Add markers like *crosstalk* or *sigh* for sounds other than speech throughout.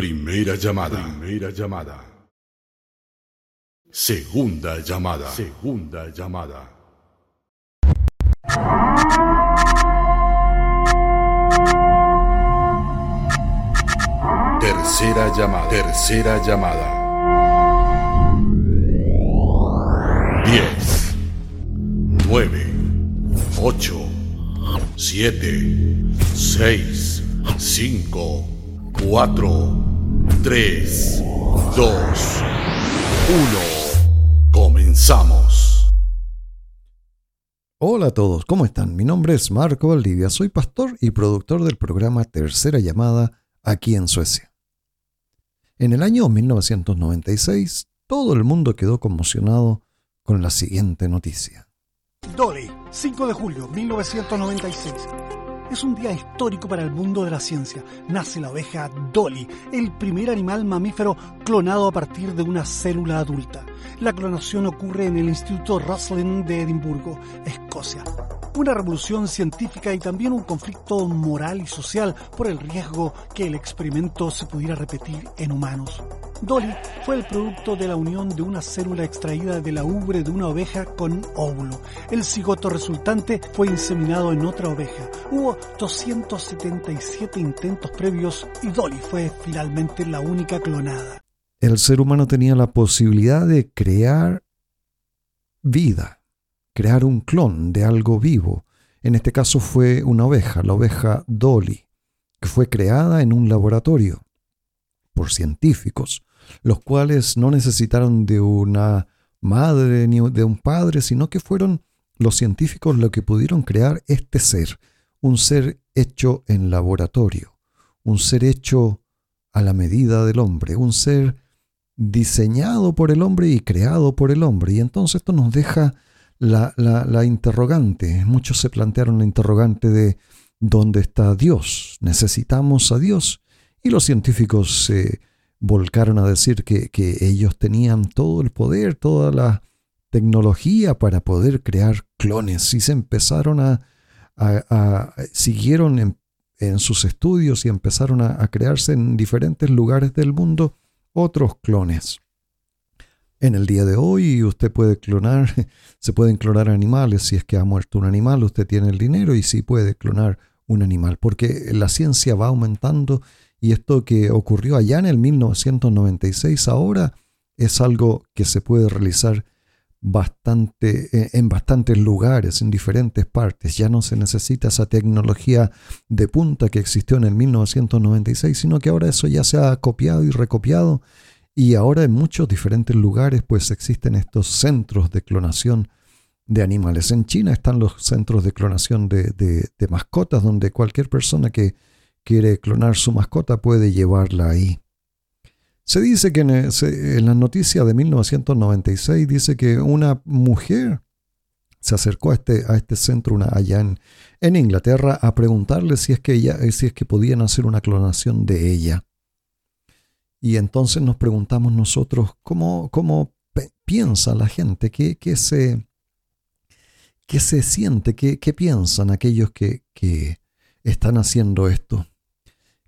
Primera llamada. Primera llamada. Segunda llamada. Segunda llamada. Tercera llamada. Tercera llamada. 10, 9, 8, 7, 6, 5, 4, 3, 2, 1. Comenzamos. Hola a todos, ¿cómo están? Mi nombre es Marco Valdivia, soy pastor y productor del programa Tercera Llamada aquí en Suecia. En el año 1996, todo el mundo quedó conmocionado con la siguiente noticia. Dolly, 5 de julio 1996. Es un día histórico para el mundo de la ciencia. Nace la oveja Dolly, el primer animal mamífero clonado a partir de una célula adulta. La clonación ocurre en el Instituto Roslin de Edimburgo, Escocia una revolución científica y también un conflicto moral y social por el riesgo que el experimento se pudiera repetir en humanos. Dolly fue el producto de la unión de una célula extraída de la ubre de una oveja con óvulo. El cigoto resultante fue inseminado en otra oveja. Hubo 277 intentos previos y Dolly fue finalmente la única clonada. El ser humano tenía la posibilidad de crear vida crear un clon de algo vivo. En este caso fue una oveja, la oveja Dolly, que fue creada en un laboratorio por científicos, los cuales no necesitaron de una madre ni de un padre, sino que fueron los científicos los que pudieron crear este ser, un ser hecho en laboratorio, un ser hecho a la medida del hombre, un ser diseñado por el hombre y creado por el hombre. Y entonces esto nos deja la, la, interrogante. Muchos se plantearon la interrogante de ¿dónde está Dios? ¿Necesitamos a Dios? Y los científicos se volcaron a decir que, que ellos tenían todo el poder, toda la tecnología para poder crear clones y se empezaron a, a, siguieron en, en, sus estudios y empezaron a, a crearse en diferentes lugares del mundo otros clones. En el día de hoy usted puede clonar, *laughs* se pueden clonar animales, si es que ha muerto un animal, usted tiene el dinero y sí puede clonar un animal, porque la ciencia va aumentando y esto que ocurrió allá en el 1996 ahora es algo que se puede realizar bastante, eh, en bastantes lugares, en diferentes partes. Ya no se necesita esa tecnología de punta que existió en el 1996, sino que ahora eso ya se ha copiado y recopiado y ahora en muchos diferentes lugares pues existen estos centros de clonación de animales. En China están los centros de clonación de, mascotas donde cualquier persona que quiere clonar su mascota puede llevarla ahí. Se dice que en, en la noticia de 1996 dice que una mujer se acercó a este, a este centro una, allá en, en, Inglaterra a preguntarle si es, que ella, si es que podían hacer una clonación de ella. Y entonces nos preguntamos nosotros cómo, cómo piensa la gente, qué, qué, se, qué se siente, qué, qué piensan aquellos que, que están haciendo esto.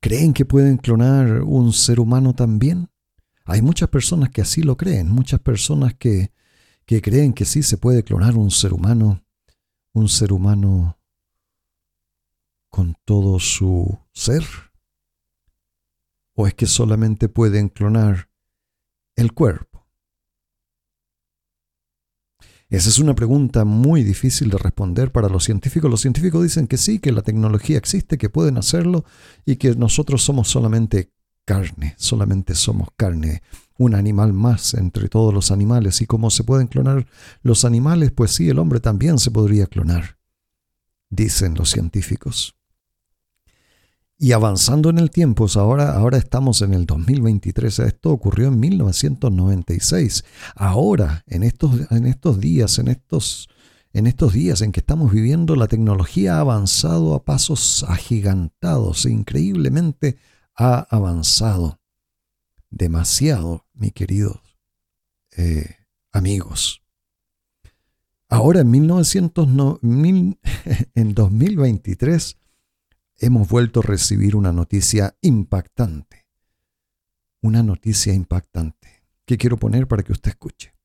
¿Creen que pueden clonar un ser humano también? Hay muchas personas que así lo creen, muchas personas que, que creen que sí se puede clonar un ser humano, un ser humano con todo su ser, ¿O es que solamente pueden clonar el cuerpo? Esa es una pregunta muy difícil de responder para los científicos. Los científicos dicen que sí, que la tecnología existe, que pueden hacerlo y que nosotros somos solamente carne, solamente somos carne, un animal más entre todos los animales. Y como se pueden clonar los animales, pues sí, el hombre también se podría clonar, dicen los científicos. Y avanzando en el tiempo, ahora, ahora estamos en el 2023, esto ocurrió en 1996. Ahora, en estos, en estos días, en estos, en estos días en que estamos viviendo, la tecnología ha avanzado a pasos agigantados, e increíblemente ha avanzado. Demasiado, mi queridos eh, amigos. Ahora en, 1900, *laughs* en 2023 hemos vuelto a recibir una noticia impactante. una noticia impactante que quiero poner para que usted escuche.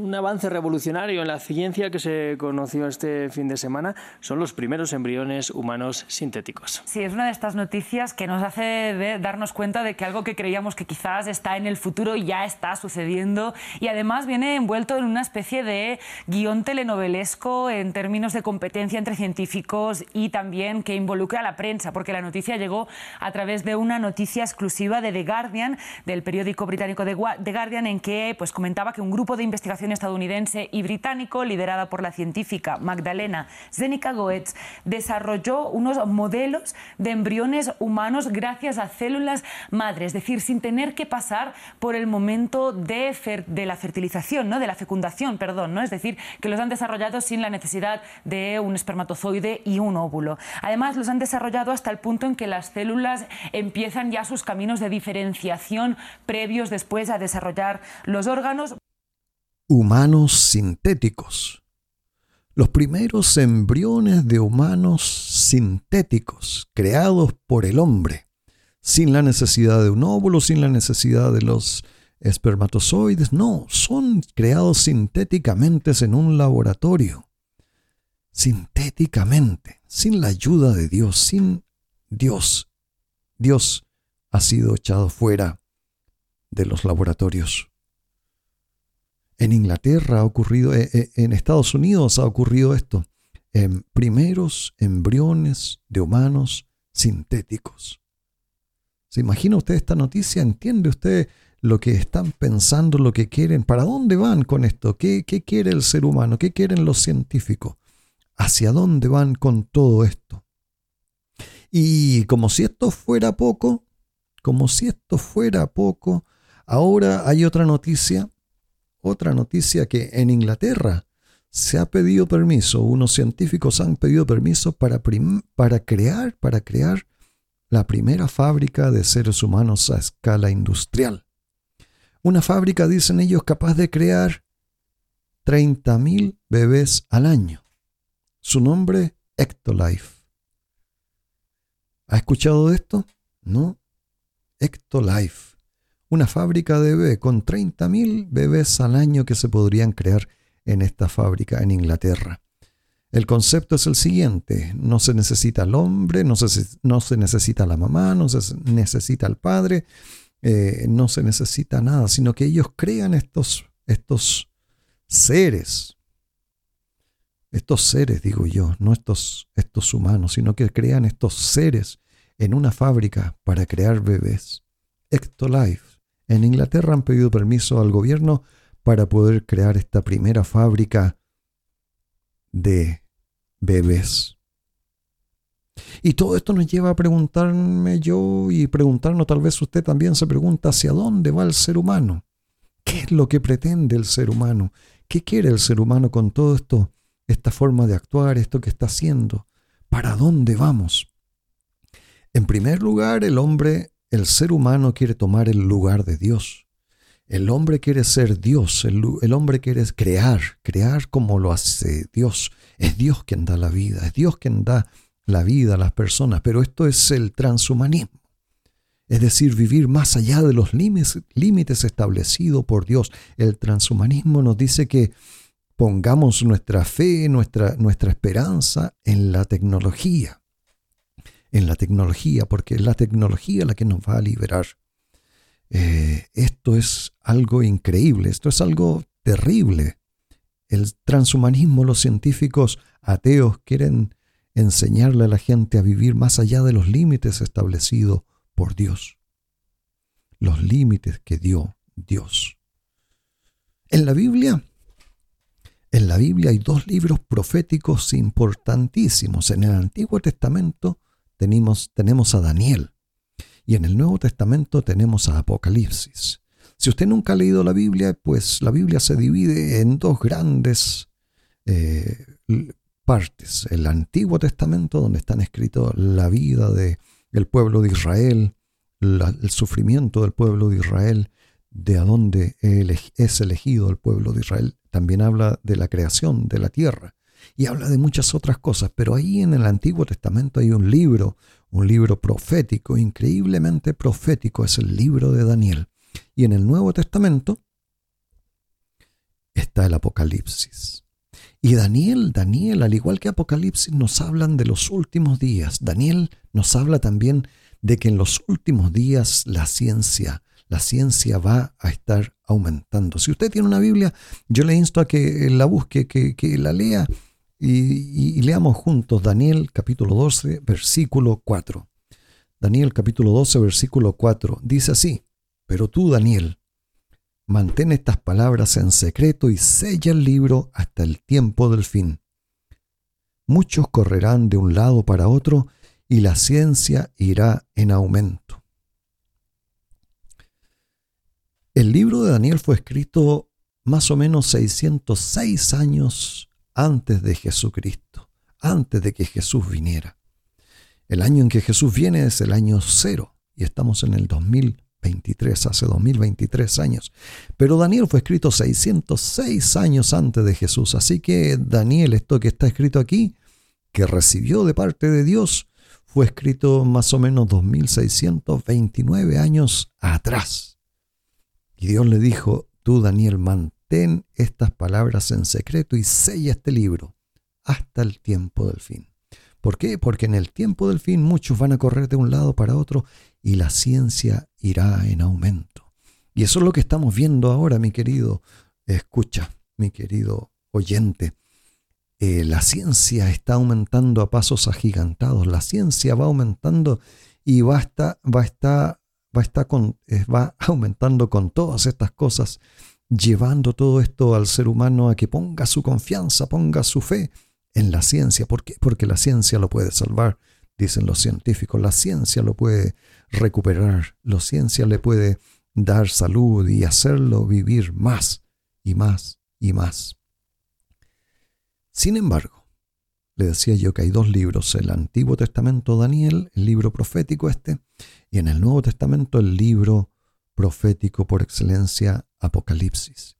Un avance revolucionario en la ciencia que se conoció este fin de semana son los primeros embriones humanos sintéticos. Sí, es una de estas noticias que nos hace darnos cuenta de que algo que creíamos que quizás está en el futuro ya está sucediendo y además viene envuelto en una especie de guion telenovelesco en términos de competencia entre científicos y también que involucra a la prensa, porque la noticia llegó a través de una noticia exclusiva de The Guardian, del periódico británico The Guardian, en que pues, comentaba que un grupo de investigación estadounidense y británico, liderada por la científica Magdalena Zenica Goetz, desarrolló unos modelos de embriones humanos gracias a células madres, es decir, sin tener que pasar por el momento de, de la fertilización, ¿no? de la fecundación, perdón, ¿no? es decir, que los han desarrollado sin la necesidad de un espermatozoide y un óvulo. Además, los han desarrollado hasta el punto en que las células empiezan ya sus caminos de diferenciación previos después a desarrollar los órganos humanos sintéticos. Los primeros embriones de humanos sintéticos creados por el hombre, sin la necesidad de un óvulo, sin la necesidad de los espermatozoides, no, son creados sintéticamente en un laboratorio. Sintéticamente, sin la ayuda de Dios, sin Dios. Dios ha sido echado fuera de los laboratorios. En Inglaterra ha ocurrido, eh, eh, en Estados Unidos ha ocurrido esto. En primeros embriones de humanos sintéticos. ¿Se imagina usted esta noticia? ¿Entiende usted lo que están pensando, lo que quieren? ¿Para dónde van con esto? ¿Qué, qué quiere el ser humano? ¿Qué quieren los científicos? ¿Hacia dónde van con todo esto? Y como si esto fuera poco, como si esto fuera poco, ahora hay otra noticia otra noticia que en Inglaterra se ha pedido permiso, unos científicos han pedido permiso para, para, crear, para crear la primera fábrica de seres humanos a escala industrial. Una fábrica, dicen ellos, capaz de crear 30.000 bebés al año. Su nombre, Ectolife. ¿Ha escuchado de esto? ¿No? Ectolife una fábrica de bebés con 30.000 bebés al año que se podrían crear en esta fábrica en Inglaterra. El concepto es el siguiente, no se necesita el hombre, no se, no se necesita la mamá, no se necesita el padre, eh, no se necesita nada, sino que ellos crean estos, estos seres, estos seres, digo yo, no estos, estos humanos, sino que crean estos seres en una fábrica para crear bebés. Ectolife en Inglaterra han pedido permiso al gobierno para poder crear esta primera fábrica de bebés. Y todo esto nos lleva a preguntarme yo y preguntarnos, tal vez usted también se pregunta, ¿hacia dónde va el ser humano? ¿Qué es lo que pretende el ser humano? ¿Qué quiere el ser humano con todo esto, esta forma de actuar, esto que está haciendo? ¿Para dónde vamos? En primer lugar, el hombre el ser humano quiere tomar el lugar de Dios. El hombre quiere ser Dios, el, hombre quiere crear, crear como lo hace Dios. Es Dios quien da la vida, es Dios quien da la vida a las personas, pero esto es el transhumanismo. Es decir, vivir más allá de los límites, establecidos por Dios. El transhumanismo nos dice que pongamos nuestra fe, nuestra esperanza en la tecnología en la tecnología, porque es la tecnología la que nos va a liberar. Eh, esto es algo increíble, esto es algo terrible. El transhumanismo, los científicos ateos quieren enseñarle a la gente a vivir más allá de los límites establecidos por Dios. Los límites que dio Dios. En la Biblia, en la Biblia hay dos libros proféticos importantísimos. En el Antiguo Testamento tenemos, tenemos a Daniel y en el Nuevo Testamento tenemos a Apocalipsis. Si usted nunca ha leído la Biblia, pues la Biblia se divide en dos grandes eh, partes. El Antiguo Testamento, donde están escritos la vida del el pueblo de Israel, el sufrimiento del pueblo de Israel, de a dónde es elegido el pueblo de Israel. También habla de la creación de la tierra y habla de muchas otras cosas, pero ahí en el Antiguo Testamento hay un libro, un libro profético, increíblemente profético, es el libro de Daniel. Y en el Nuevo Testamento está el Apocalipsis. Y Daniel, Daniel, al igual que Apocalipsis, nos hablan de los últimos días. Daniel nos habla también de que en los últimos días la ciencia, la ciencia va a estar aumentando. Si usted tiene una Biblia, yo le insto a que la busque, que, la lea y, leamos juntos Daniel capítulo 12, versículo 4. Daniel capítulo 12, versículo 4. Dice así, pero tú, Daniel, mantén estas palabras en secreto y sella el libro hasta el tiempo del fin. Muchos correrán de un lado para otro y la ciencia irá en aumento. El libro de Daniel fue escrito más o menos 606 años antes de Jesucristo, antes de que Jesús viniera. El año en que Jesús viene es el año cero y estamos en el 2023, hace 2023 años. Pero Daniel fue escrito 606 años antes de Jesús, así que Daniel, esto que está escrito aquí, que recibió de parte de Dios, fue escrito más o menos 2629 años atrás. Y Dios le dijo, tú Daniel, mantén estas palabras en secreto y sella este libro hasta el tiempo del fin. ¿Por qué? Porque en el tiempo del fin muchos van a correr de un lado para otro y la ciencia irá en aumento. Y eso es lo que estamos viendo ahora, mi querido escucha, mi querido oyente. Eh, la ciencia está aumentando a pasos agigantados, la ciencia va aumentando y va, va, va, va, con, *laughs* va aumentando con todas estas cosas, llevando todo esto al ser humano a que ponga su confianza, ponga su fe en la ciencia. ¿Por qué? Porque la ciencia lo puede salvar, dicen los científicos, la ciencia lo puede recuperar, la ciencia le puede dar salud y hacerlo vivir más y más y más. Sin embargo, le decía yo que hay dos libros, el Antiguo Testamento Daniel, el libro profético este, y en el Nuevo Testamento el libro profético por excelencia Apocalipsis.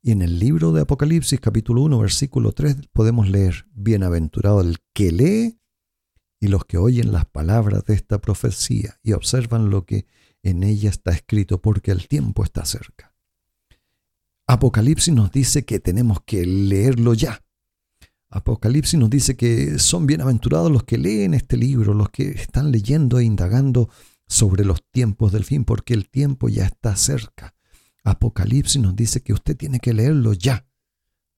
Y en el libro de Apocalipsis capítulo 1 versículo 3 podemos leer, Bienaventurado el que lee y los que oyen las palabras de esta profecía y observan lo que en ella está escrito porque el tiempo está cerca. Apocalipsis nos dice que tenemos que leerlo ya. Apocalipsis nos dice que son bienaventurados los que leen este libro, los que están leyendo e indagando sobre los tiempos del fin, porque el tiempo ya está cerca. Apocalipsis nos dice que usted tiene que leerlo ya,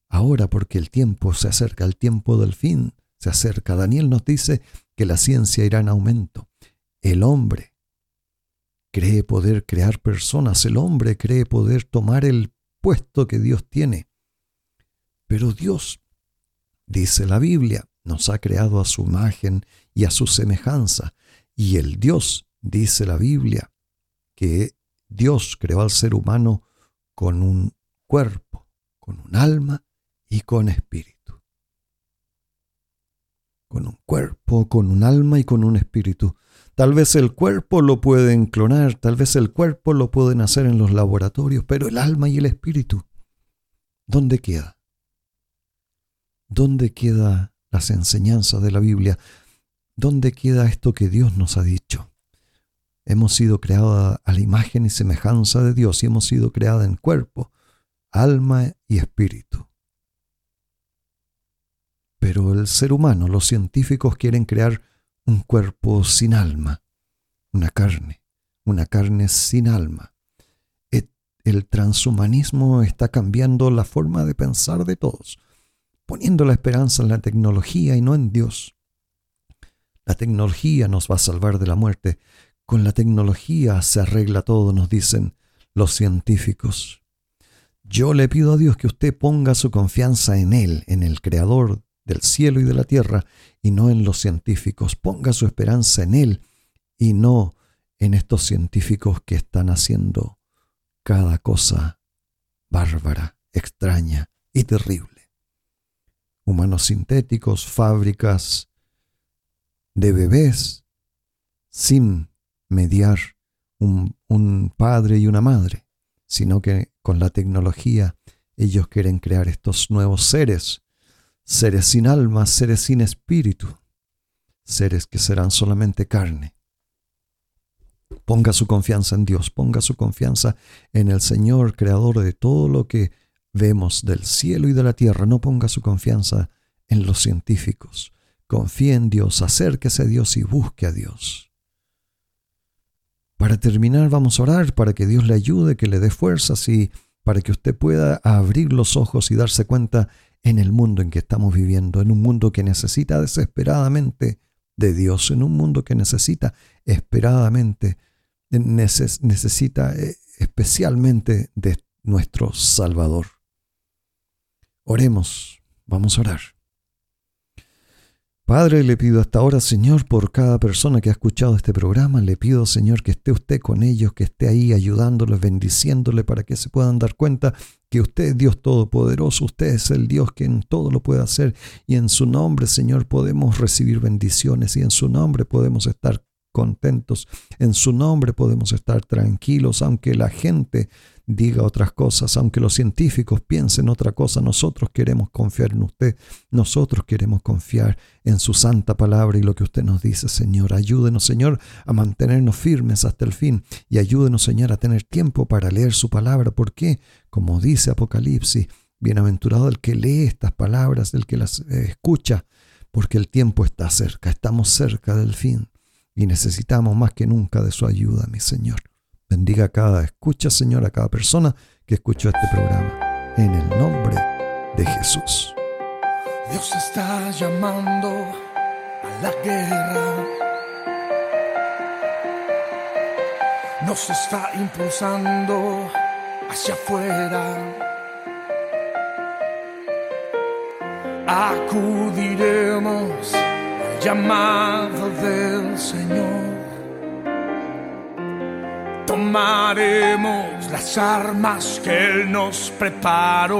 ahora porque el tiempo se acerca, el tiempo del fin se acerca. Daniel nos dice que la ciencia irá en aumento. El hombre cree poder crear personas, el hombre cree poder tomar el puesto que Dios tiene. Pero Dios Dice la Biblia, nos ha creado a su imagen y a su semejanza. Y el Dios, dice la Biblia, que Dios creó al ser humano con un cuerpo, con un alma y con espíritu. Con un cuerpo, con un alma y con un espíritu. Tal vez el cuerpo lo pueden clonar, tal vez el cuerpo lo pueden hacer en los laboratorios, pero el alma y el espíritu, ¿dónde queda? ¿Dónde queda las enseñanzas de la Biblia? ¿Dónde queda esto que Dios nos ha dicho? Hemos sido creados a la imagen y semejanza de Dios y hemos sido creados en cuerpo, alma y espíritu. Pero el ser humano, los científicos quieren crear un cuerpo sin alma, una carne, una carne sin alma. El transhumanismo está cambiando la forma de pensar de todos poniendo la esperanza en la tecnología y no en Dios. La tecnología nos va a salvar de la muerte. Con la tecnología se arregla todo, nos dicen los científicos. Yo le pido a Dios que usted ponga su confianza en Él, en el Creador del cielo y de la tierra, y no en los científicos. Ponga su esperanza en Él y no en estos científicos que están haciendo cada cosa bárbara, extraña y terrible humanos sintéticos, fábricas de bebés, sin mediar un, un, padre y una madre, sino que con la tecnología ellos quieren crear estos nuevos seres, seres sin alma, seres sin espíritu, seres que serán solamente carne. Ponga su confianza en Dios, ponga su confianza en el Señor, creador de todo lo que vemos del cielo y de la tierra. No ponga su confianza en los científicos. Confíe en Dios, acérquese a Dios y busque a Dios. Para terminar, vamos a orar para que Dios le ayude, que le dé fuerzas y para que usted pueda abrir los ojos y darse cuenta en el mundo en que estamos viviendo, en un mundo que necesita desesperadamente de Dios, en un mundo que necesita esperadamente, necesita eh, especialmente de nuestro Salvador. Oremos, vamos a orar. Padre, le pido hasta ahora, Señor, por cada persona que ha escuchado este programa, le pido, Señor, que esté usted con ellos, que esté ahí ayudándoles, bendiciéndoles para que se puedan dar cuenta que usted es Dios Todopoderoso, usted es el Dios que en todo lo puede hacer y en su nombre, Señor, podemos recibir bendiciones y en su nombre podemos estar contentos, en su nombre podemos estar tranquilos, aunque la gente diga otras cosas, aunque los científicos piensen otra cosa, nosotros queremos confiar en usted, nosotros queremos confiar en su santa palabra y lo que usted nos dice, Señor. Ayúdenos, Señor, a mantenernos firmes hasta el fin y ayúdenos, Señor, a tener tiempo para leer su palabra, porque, como dice Apocalipsis, bienaventurado el que lee estas palabras, el que las eh, escucha, porque el tiempo está cerca, estamos cerca del fin y necesitamos más que nunca de su ayuda, mi Señor. Bendiga a cada escucha, Señor, a cada persona que escuchó este programa. En el nombre de Jesús. Dios está llamando a la guerra. Nos está impulsando hacia afuera. Acudiremos al llamado del Señor tomaremos las armas que Él nos preparó.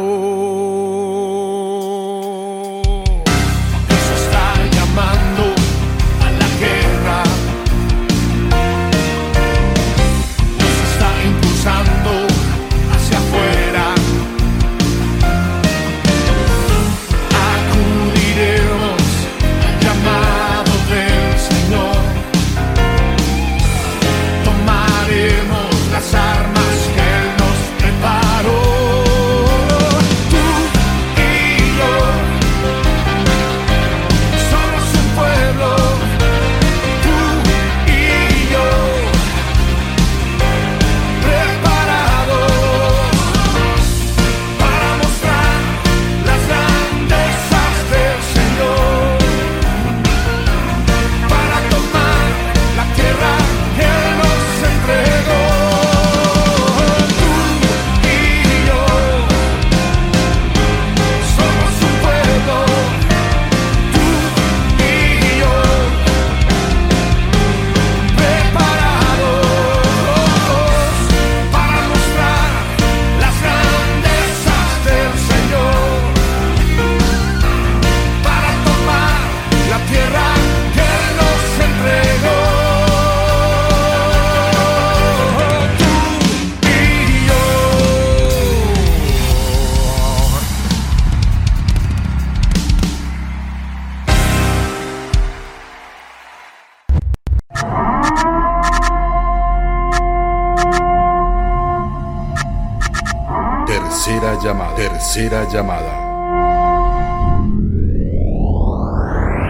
Tercera llamada.